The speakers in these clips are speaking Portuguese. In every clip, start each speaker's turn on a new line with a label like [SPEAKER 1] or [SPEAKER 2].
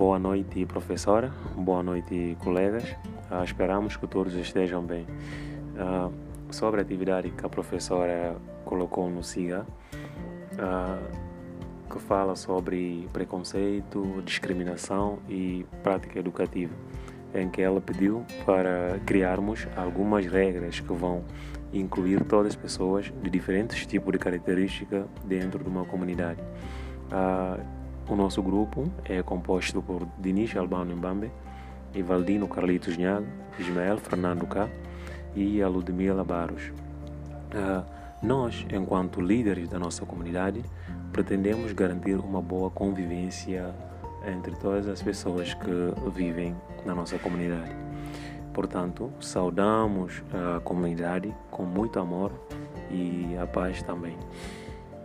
[SPEAKER 1] boa noite, professora. Boa noite, colegas. Uh, esperamos que todos estejam bem. Uh, sobre a atividade que a professora colocou no SIGA, que fala sobre preconceito, discriminação e prática educativa, em que ela pediu para criarmos algumas regras que vão incluir todas as pessoas de diferentes tipos de características dentro de uma comunidade. Uh, o nosso grupo é composto por Dinis Albano Mbambe, Ivaldino Carlitos Nhaga, Ismael Fernando K e a Ludmila Barros. Uh, nós, enquanto líderes da nossa comunidade, pretendemos garantir uma boa convivência entre todas as pessoas que vivem na nossa comunidade. Portanto, saudamos a comunidade com muito amor e a paz também.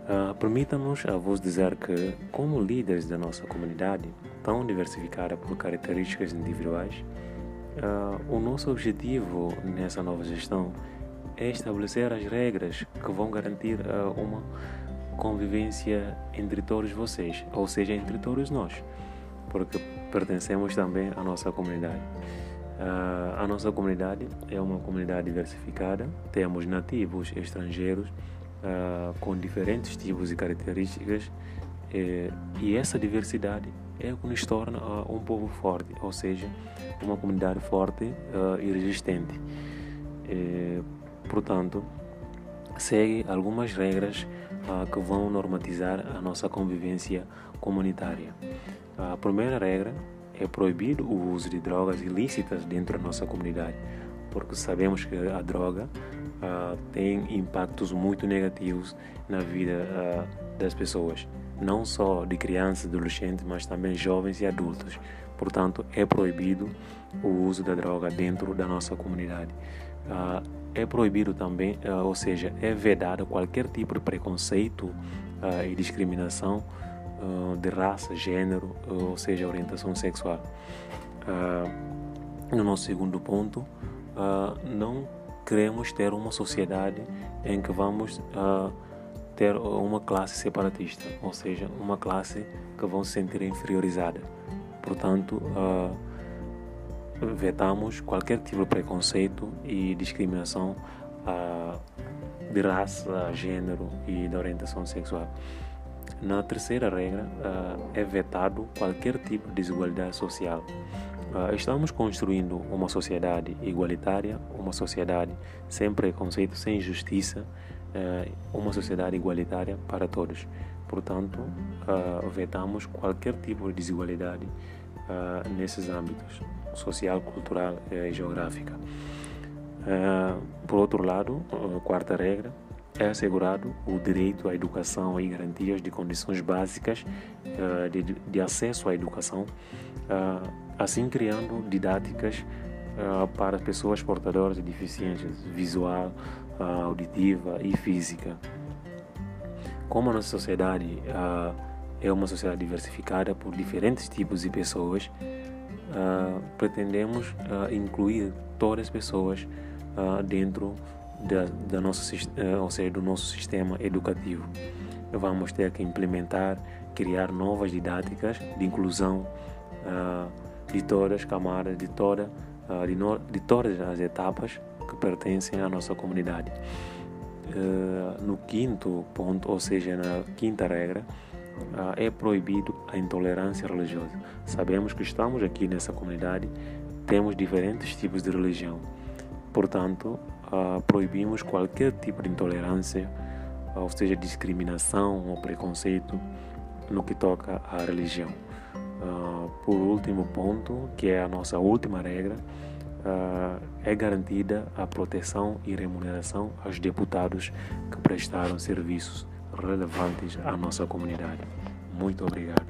[SPEAKER 1] Uh, Permita-nos a vos dizer que, como líderes da nossa comunidade, tão diversificada por características individuais, uh, o nosso objetivo nessa nova gestão é estabelecer as regras que vão garantir uh, uma convivência entre todos vocês, ou seja, entre todos nós, porque pertencemos também à nossa comunidade. A nossa comunidade é uma comunidade diversificada, temos nativos, estrangeiros, uh, com diferentes tipos e características, eh, e essa diversidade é o que nos torna uh, um povo forte, ou seja, uma comunidade forte e resistente. Eh, portanto, segue algumas regras que vão normatizar a nossa convivência comunitária. A primeira regra é proibir o uso de drogas ilícitas dentro da nossa comunidade, porque sabemos que a droga uh, tem impactos muito negativos na vida uh, das pessoas, não só de crianças, adolescentes, mas também jovens e adultos. Portanto, é proibido o uso da droga dentro da nossa comunidade. Uh, é proibido também, ou seja, é vedado qualquer tipo de preconceito e discriminação de raça, gênero, ou seja, orientação sexual. No nosso segundo ponto, não queremos ter uma sociedade em que vamos ter uma classe separatista, ou seja, uma classe que vão se sentir inferiorizada. Portanto, vetamos qualquer tipo de preconceito e discriminação de raça, gênero e de orientação sexual. Na terceira regra, uh, é vetado qualquer tipo de desigualdade social. Uh, estamos construindo uma sociedade igualitária, uma sociedade sem preconceito, sem injustiça, uh, uma sociedade igualitária para todos. Portanto, vetamos qualquer tipo de desigualdade nesses âmbitos social, cultural e geográfica. por outro lado, quarta regra, é assegurado o direito à educação e garantias de condições básicas uh, de, acesso à educação, assim criando didáticas uh, para pessoas portadoras de deficiências visual, auditiva e física. Como a nossa sociedade é uma sociedade diversificada por diferentes tipos de pessoas, pretendemos incluir todas as pessoas dentro da, da nosso, eh, ou seja, do nosso sistema educativo. Vamos ter que implementar, criar novas didáticas de inclusão uh, de todas as camadas, de, toda, uh, de, no, de, todas as etapas que pertencem à nossa comunidade. Uh, no quinto ponto, ou seja, na quinta regra, é proibido a intolerância religiosa. Sabemos que estamos aqui nessa comunidade, temos diferentes tipos de religião. Portanto, proibimos qualquer tipo de intolerância, ou seja, discriminação ou preconceito no que toca à religião. Uh, por último ponto, que é a nossa última regra, é garantida a proteção e remuneração aos deputados que prestaram serviços relevantes à nossa comunidade. Muito obrigado.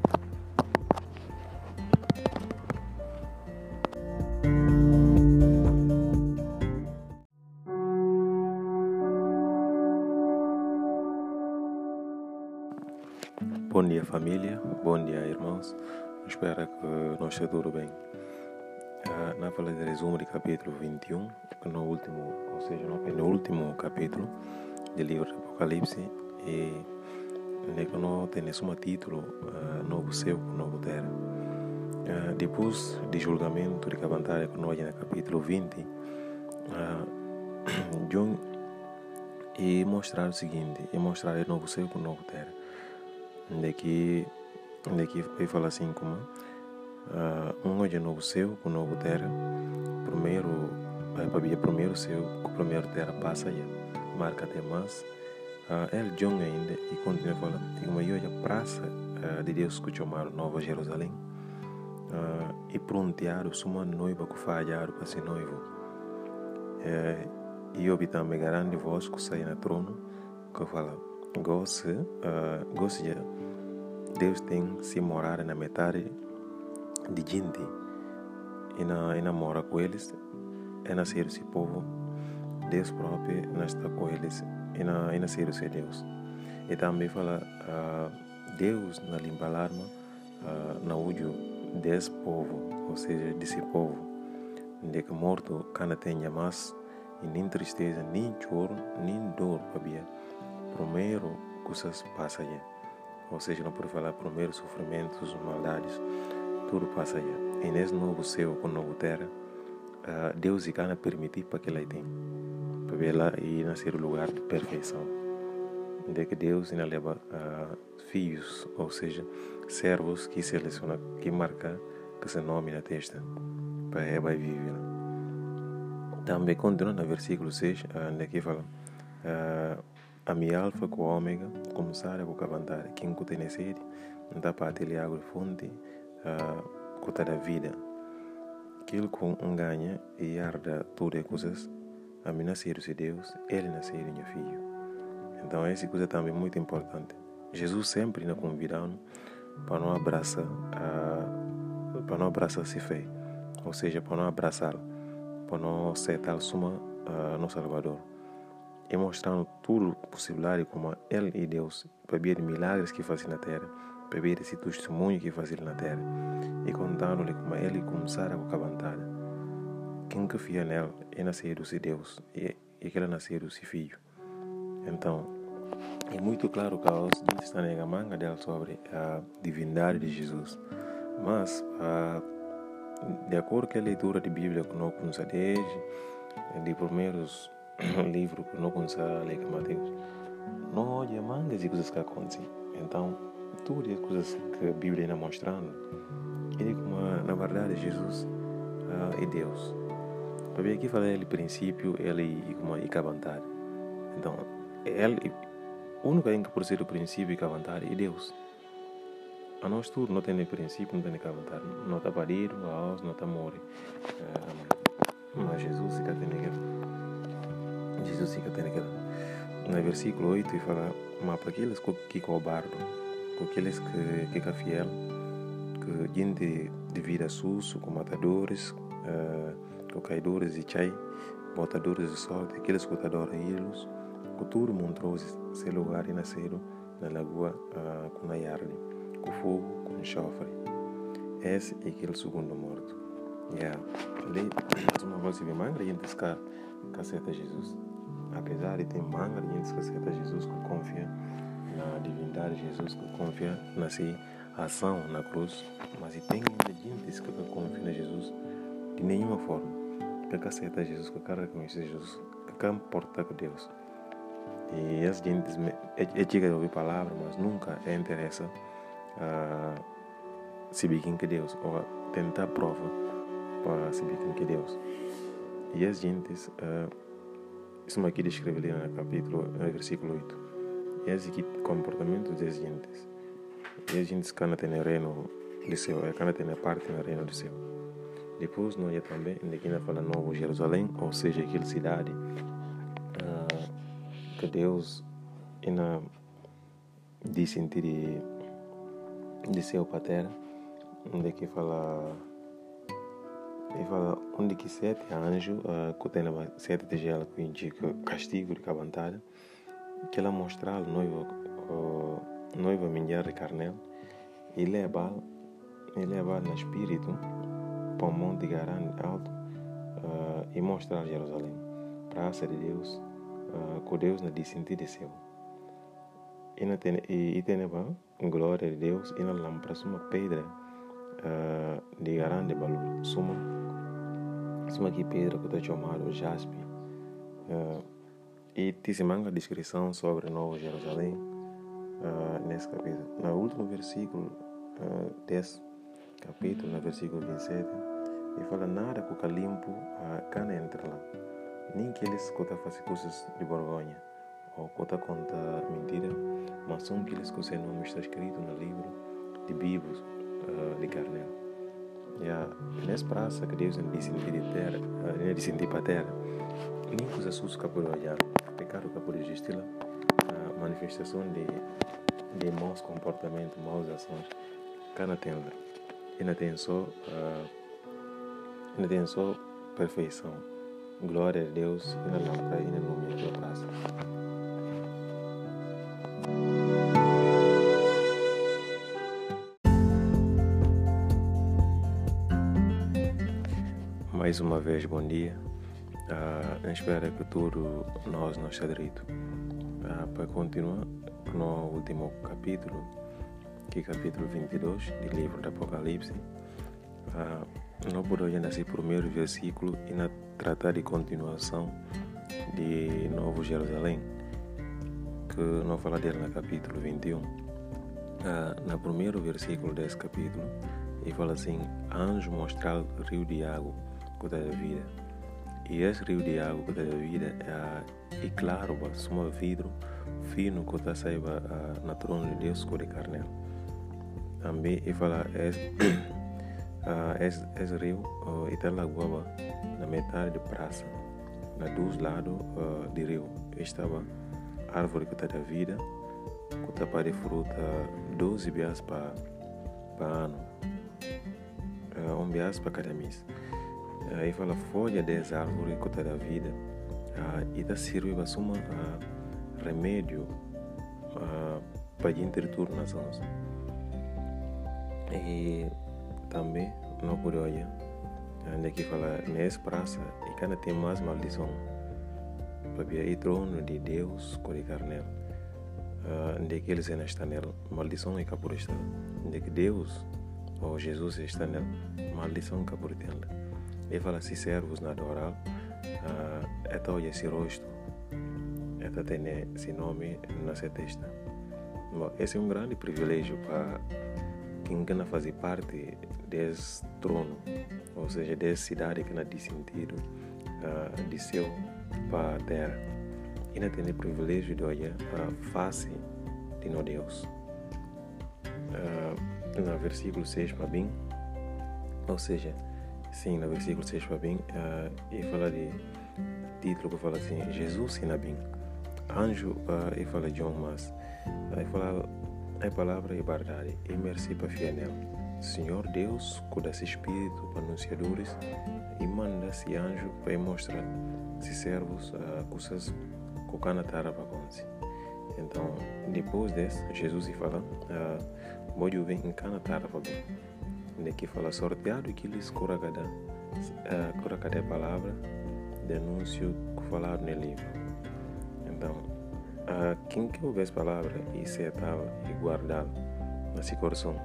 [SPEAKER 2] Bom dia família, bom dia irmãos, espero que não esteja tudo bem. Uh, na fala de resumo de capítulo 21, no último, ou seja, no penúltimo capítulo do livro do Apocalipse, e que não tem um título uh, Novo Céu, Novo Terra. Uh, depois de julgamento de Cabantária, que nós no capítulo 20, uh, John e mostrar o seguinte, e mostrar o novo céu novo terra. Daqui, daqui ele fala assim como uh, um de novo céu com novo terra, primeiro, uh, para primeiro céu com primeiro terra passa aí, marca até mais. Uh, ele John ainda e continua falando, tem uma hoje praça uh, de Deus que chamaram Nova Jerusalém uh, e prontearam sua noiva que falharam para ser noivo. Uh, e eu também grande voz que sai no trono que fala goste uh, de Deus tem se morar na metade de gente e na, e mora com eles e nascer esse povo. Deus próprio está com eles e na, e nascer esse Deus. E também fala uh, Deus na limpa alarma uh, na údio desse povo ou seja desse povo de que morto cana tenha mais e nem tristeza, nem choro, nem dor, sabia? Primeiro, coisas passam Ou seja, não pode falar primeiro sofrimentos, maldades, tudo passa E nesse novo céu com novo terra, uh, Deus irá permitir para que ela tenha. Para ver lá e nascer o lugar de perfeição. De que Deus ainda leva uh, filhos, ou seja, servos que seleciona, que marca que se nome na testa, para vai viver. Também continua no versículo 6, onde aqui fala uh, a minha alfa com ômega começar a cavantar quem que tem não dá para ter água fonte uh, que da vida. Aquilo um ganha e arda todas as coisas a mim nascer de Deus ele nascer meu filho então essa coisa também é muito importante. Jesus sempre nos convida para não abraçar uh, para não abraçar esse fé ou seja para não abraçá-lo para não tal suma uh, no Salvador e mostrando tudo possível como Ele e Deus para ver milagres que fazem na terra para ver esse testemunho que fazem na terra e contando-lhe como Ele começar a cavantar quem confia nele é nascido de Deus e, e que ele é nascido de filho. Então é muito claro que a gente está na manga dela sobre a divindade de Jesus. Mas uh, de acordo com a leitura de Bíblia que nós começamos desde de primeiros livros que nós começamos a ler Mateus, não olha mangas e coisas que acontecem. Então, tudo as coisas que a Bíblia está mostrando, ele como na verdade Jesus uh, é Deus. Ver aqui fala ele princípio, ele como e vontade. Então, ele o único que pode ser o princípio e a vontade é Deus a nós tudo não tem princípio, não tem que vontade. Não está parido, a não está morrer. Mas Jesus fica tendo Jesus fica tendo que No versículo 8 ele fala, mas para aqueles que cobardam, para aqueles que, que é fiel, que gente de vida sujo, com matadores, uh, caidores de chai, botadores de sorte, aqueles que adoram ídolos, que tudo montrou esse lugar e nasceram na lagoa uh, com a yarde com fogo, com enxofre. Esse é aquele segundo morto. Yeah. Ali, uma coisa bem manga, a gente aceita Jesus. Apesar de ter manga, a gente aceita Jesus, que confia na divindade de Jesus, que confia na sua ação na cruz. Mas tem gente que confia na Jesus de nenhuma forma. Que aceita Jesus, que quer reconhecer Jesus, que quer importar com Deus. E as gente é, chega a ouvir palavra, mas nunca é interessa uh, se quem que Deus, ou tentar prova para se quem que Deus. E as gentes, uh, aqui descreve ali no capítulo, no versículo 8. E esse aqui comportamento das gentes. E as gentes que têm reino do céu, é que não têm parte no reino do céu. Depois nós também, aqui na fala Novo Jerusalém, ou seja, aquela cidade uh, que Deus ina de sentir Disse para a terra, onde que fala ele fala onde que sete anjos uh, que tem sete tigelas que indica castigo de cabantada que ela mostrar noiva uh, noiva minha de carnel e leva e leva no espírito para o monte grande alto uh, e mostrar Jerusalém praça de Deus uh, com Deus na descendente de céu e, na ten, e, e tem glória de Deus e na lâmpada uma pedra uh, de valor. Suma, suma que pedra que está chamado jaspe. Uh, e tem manga descrição sobre Novo Jerusalém uh, nesse capítulo. No último versículo uh, desse capítulo, no versículo 27, ele fala nada que o limpo uh, cana entra lá. Nem que eles conta fazer coisas de vergonha ou conta conta mentira, mas são aqueles que o seu nome está escrito no livro de vivos uh, de Carnel. A, nessa praça que Deus disse de terra, terra, nem que os assuntos que podem olhar, pecado que pode existir a manifestação de, de maus comportamentos, maus ações, cá na tenda. E não tem só, só perfeição. Glória a Deus e na lâmpada e no nome da praça. Mais uma vez, bom dia. Uh, espero que tudo nós não está direito. Uh, para continuar no último capítulo, que é capítulo 22 do livro do Apocalipse, uh, não podemos ainda ser primeiro versículo e na tratar de continuação de Novo Jerusalém, que não fala dele no capítulo 21. Uh, no primeiro versículo desse capítulo, ele fala assim: Anjo mostrar o rio de água que da vida. E esse rio de água da vida é, é claro, é um vidro fino que está saiba na trono de Deus com de carne. Também ele fala esse, uh, esse, esse rio uh, está lagoa na metade de praça, na dos lados uh, do rio. Estava árvore que está da vida, que está para fruta 12 bias para ano, uh, um bias para cada mês. Aí fala folha das árvores que da vida. Uh, e da serve para uma uh, remédio uh, para nas mãos. E também não por olhar que fala nessa praça e cada tem mais maldição. Para ver trono de Deus com de carne onde que eles estão nela maldição é capur está onde que Deus ou Jesus está nela maldição capur dela ele fala se servos na adorar uh, é tal esse rosto é tem esse nome na sua testa Bom, esse é um grande privilégio para quem quer fazer parte desse trono, ou seja, dessa cidade que não tem sentido uh, de céu para a terra. E não tem o privilégio de olhar a face de nosso Deus. Uh, no versículo 6 para ou seja, sim, no versículo 6 para bem, uh, ele fala de título que fala assim: Jesus e bem. Anjo, uh, ele fala John, mas ele fala a palavra é verdade e mereci para fiel Senhor Deus, cuida esse espírito para anunciadores e manda esse anjo para mostrar se servos uh, coisas que cana para acontecer. Então, depois disso, Jesus fala, uh, pode vir em cana para De que fala sorteado que cura cada, uh, cura cada palavra, denúncio que falaram no livro. Então, a quem que ouve as e setava e guardava nesse coração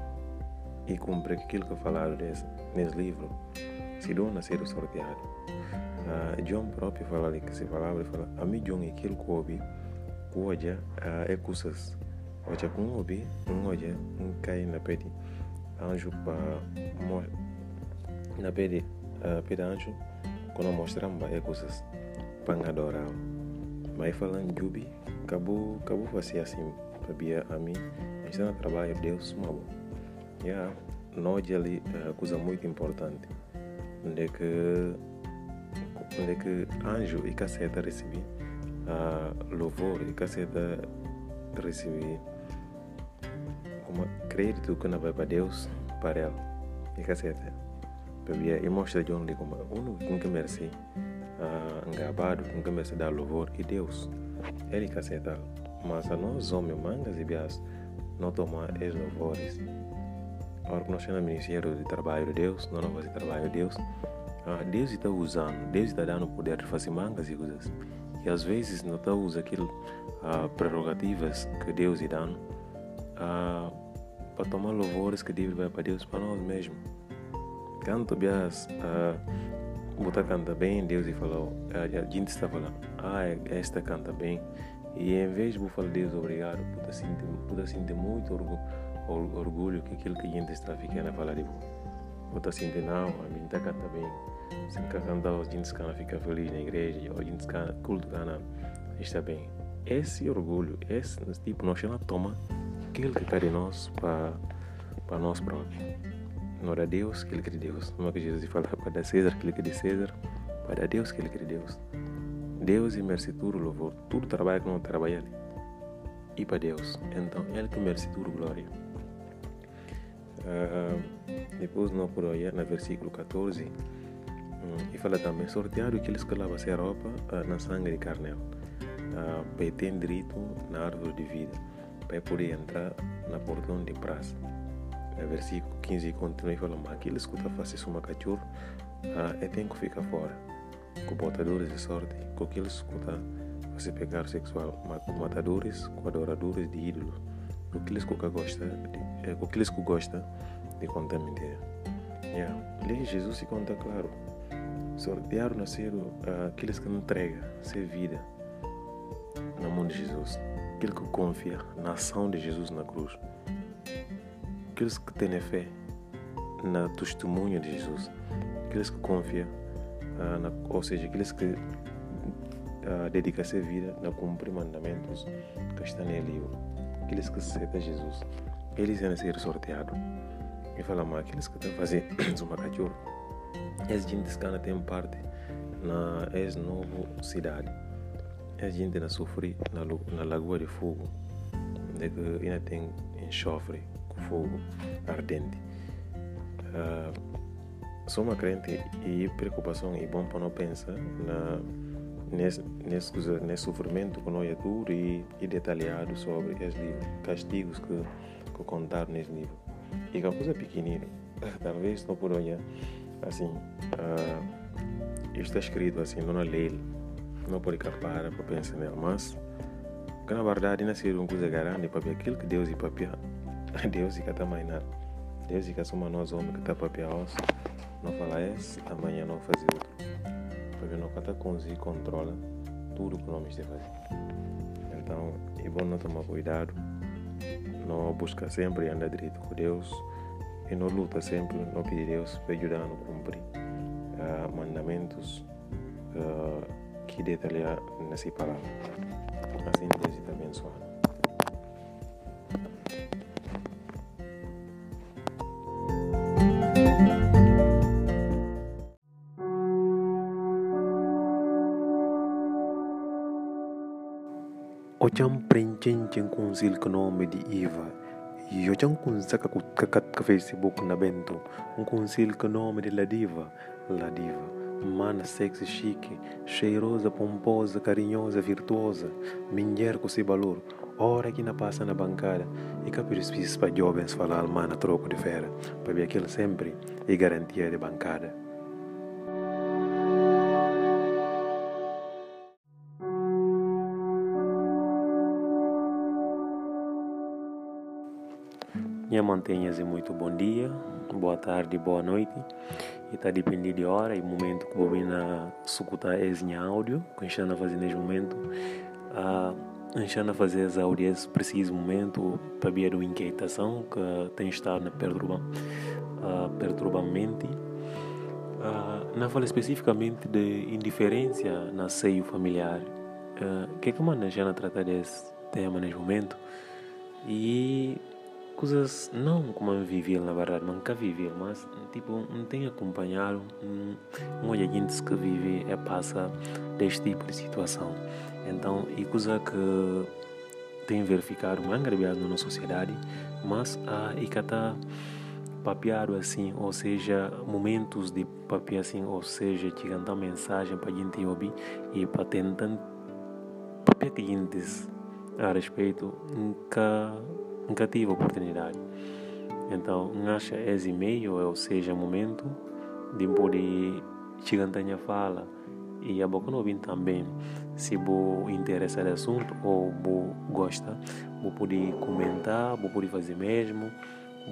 [SPEAKER 2] e cumpre aquilo que falaram nesse, nesse livro, se não nascer sorteado. Uh, John próprio fala ali que se palavra fala, a mim John aquilo que ouvi, que hoje é coisas, hoje com ouvi, um hoje um cai na pede anjo para na pede pede anjo quando mostramos é coisas para adorar. Mas falando de acabou, acabou fazer assim, sabia a mim, está no trabalho, Deus, uma boa. Yeah, nós ali, é coisa muito importante, onde que, onde que anjo e caceta recebi, uh, louvor e caceta recebi como crédito que não vai para Deus, para ela, e caceta. Sabia, e mostra de onde como uno com que merece, uh, engabado, com que merece dar louvor e Deus ele caceta, mas a nós homens, mangas e bias, não tomar os louvores. Agora que nós no Ministério de Trabalho de Deus, não vamos fazer trabalho de Deus, Deus está usando, Deus está dando poder de fazer mangas e coisas. E às vezes não está usando aquilo, ah, prerrogativas que Deus está dando, ah, para tomar louvores que Deus vai para Deus para nós mesmos. Quando Bias uh, botar canta bem, Deus e falou, a gente está falando, ah, esta canta bem. E em vez de falar Deus obrigado, puta sentir, puta sentir muito orgulho, orgulho que aquilo que a gente está ficando a falar de bom. Puta sentir não, a mim está canta bem. Se cantar, a gente fica feliz na igreja, a gente culto cana, está bem. Esse orgulho, esse tipo, não toma aquilo que está de nós para, nós próprios. Não era Deus, que é de Deus. Não é que Jesus fala para dar César que é de César, para Deus que é de Deus. Deus merece tudo louvor, tudo trabalho que não trabalha. E para Deus. Então, Ele que merece tudo glória. Uh, depois, não por no versículo 14, um, e fala também: sorteado aqueles que lavam a roupa uh, na sangue de carnel, uh, para ter direito na árvore de vida, para poder entrar na portão de praça. Uh, versículo 15 continua e fala: mas aqueles que fazem uma cachorro, uh, tem que ficar fora com portadores de sorte, com aqueles que estão a pegar sexual, com matadores, com adoradores de ídolos, com aqueles que gosta, de, com aqueles que gosta de contar mentira. Yeah. Lei Jesus se conta claro. Sortear nascer uh, aqueles que não entregam ser vida na mão de Jesus. Aquele que confia na ação de Jesus na cruz. Aqueles que têm fé na testemunha de Jesus. Aqueles que confiam ah, na, ou seja, aqueles que uh, dedicam a vida a cumprir mandamentos que estão no livro, aqueles que aceitam Jesus, eles vão ser sorteados. E fala mais, aqueles que estão fazendo uma cachorro, essa gente que tem parte na essa nova cidade. Essa gente não sofre na, na lagoa de fogo, de que ainda tem enxofre fogo ardente. Uh, sou uma crente e preocupação é bom para não pensar na, nesse, sofrimento que não é duro e, e detalhado sobre os castigos que, que contaram nesse livro. E que a coisa pequenina, talvez não por olhar assim, uh, está escrito assim, não na lei, não pode capar para pensar nela, mas que na verdade não seria uma coisa grande para aquilo que Deus e papia, Deus e que está mais nada. Deus e que somos nós homens que está papia não falar esse, amanhã não fazer outro. Porque não cada conseguir controla tudo que nós de fazer. Então é bom não tomar cuidado, não buscar sempre andar direito com Deus e não luta sempre, não pedir Deus para ajudar a cumprir uh, mandamentos uh, que detalhar nessa palavra. Assim Deus te abençoe.
[SPEAKER 1] Ocham prenchen kunsil ko nome di Iva. Yo chan kun saka kakat ka Facebook na bento. Kunsil ko nome de La Diva. La Diva. Mana sexy chique, cheirosa, pomposa, carinhosa, virtuosa, mulher com seu valor, hora que na passa na bancada, e capir os para jovens falar mana troco de fera, para ver aquilo sempre e garantia de bancada. Minha mantenhas e muito bom dia, boa tarde, boa noite. E está dependendo de hora e momento que vou na escutar esse áudio, que a fazer neste momento. Estamos a fazer esse áudio nesse preciso momento para ver a inquietação que tem estado na perturba, uh, perturbamente. Uh, não falo especificamente de indiferença na seio familiar. O uh, que é que manda já tratar desse tema neste momento? E coisas não como vivia na verdade, nunca vivia, mas tipo, não tenho acompanhado um, um gente que vive e passa deste tipo de situação. Então, é coisa que tem verificado mais gravidade na nossa sociedade, mas a e que está papiado assim, ou seja, momentos de papiar assim, ou seja, cantar mensagem para gente ouvir e para tentar papiar clientes a respeito, nunca nunca tive oportunidade. Então, acha esse e-mail, ou seja, momento de poder chegar a fala e a boca não também, se vou interessar no assunto ou vou gosta, vou poder comentar, vou poder fazer mesmo,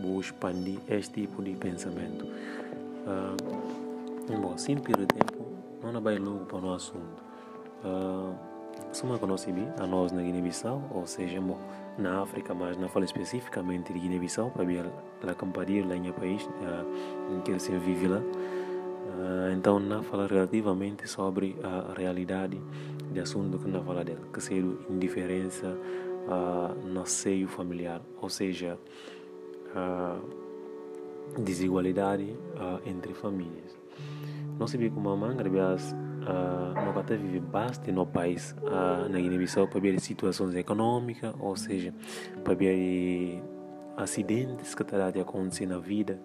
[SPEAKER 1] vou expandir este tipo de pensamento. Uh, bom, sem perder tempo, não vai logo para o assunto. Uh, Suma conhece a nós na Guiné-Bissau, ou seja, bom, na África, mas não falo especificamente de Guiné-Bissau, para ver a companhia lá em país uh, em que ele se vive lá. Uh, então, não fala relativamente sobre a realidade de assunto que não fala dela, que seria indiferença no seio familiar, ou seja, desigualdade entre famílias. Nós sabemos que uma mãe, aliás, uh, nós até vive bastante no país, uh, na Guiné-Bissau, para ver situações econômicas, ou seja, para ver acidentes que estão a acontecer na vida,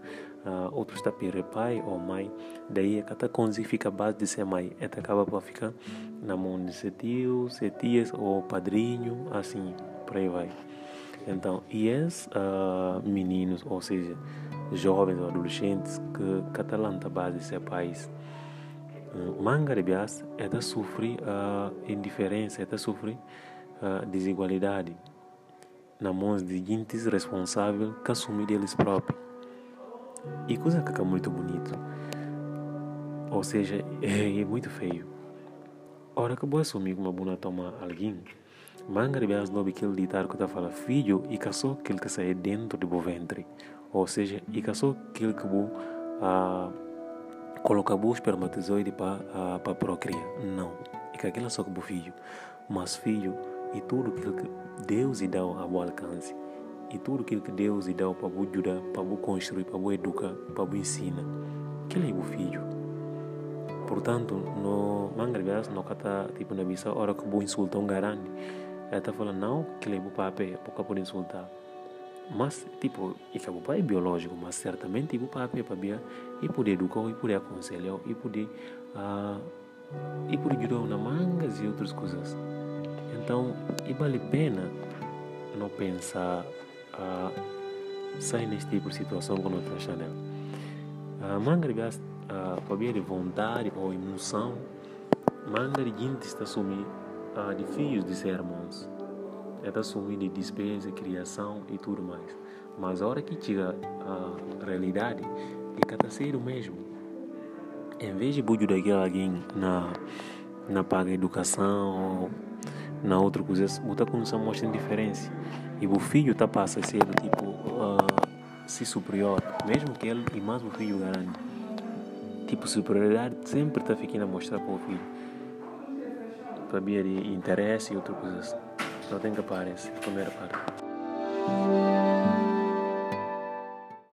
[SPEAKER 1] uh, outros está para pai ou mãe, daí cada coisa fica base de ser mãe, e acaba para ficar na mão de ser tio, ser tias ou padrinho, assim, por aí vai. Então, e esses uh, meninos, ou seja, jovens ou adolescentes que catalanta base de ser pais, manga de bias é de sofrer uh, indiferença, é de sofrer uh, desigualdade na mãos de gente responsável que assumir eles próprios. E coisa que é muito bonito. Ou seja, é, muito feio. Ora que vou assumir uma boa toma alguém, manga de as nobe que ele ditar que tá fala filho e caçou aquele que sai dentro do ventre. Ou seja, e caçou aquele que vou uh, colocar o espermatozoide para para procriar. Não. E que aquilo só que filho. Mas filho e tudo que Deus lhe dá ao alcance e tudo que Deus lhe dá para você ajudar, para você construir, para você educar, para você ensinar, que é o filho. Portanto, no Mangrebias, no kata tipo na bisa, hora que você insulta um garante, ela está falando não que ele é o papai, porque pode insultar. Mas, tipo, e que o pai é biológico, mas certamente o papai para bia e poder educar, e poder aconselhar, e poder, uh, e poder ajudar na mangas e outras coisas. Então, e vale a pena não pensar uh, sair nesse tipo de situação quando está Chanel. Uh, manga de gás, uh, para de vontade ou emoção, manga de gente está assumir uh, de filhos de sermões. É está assumir de despesa, criação e tudo mais. Mas a hora que chega a realidade, é está ser o mesmo. Em vez de bujo daquele alguém na, na paga educação na outra coisa, muita condição mostra diferença. E o filho tá passa a ser tipo uh, se superior, mesmo que ele e mais o filho grande. Tipo, superioridade sempre está ficando a mostrar para o filho. Sabia de interesse e outras coisas. Só tem que aparecer, primeira parte.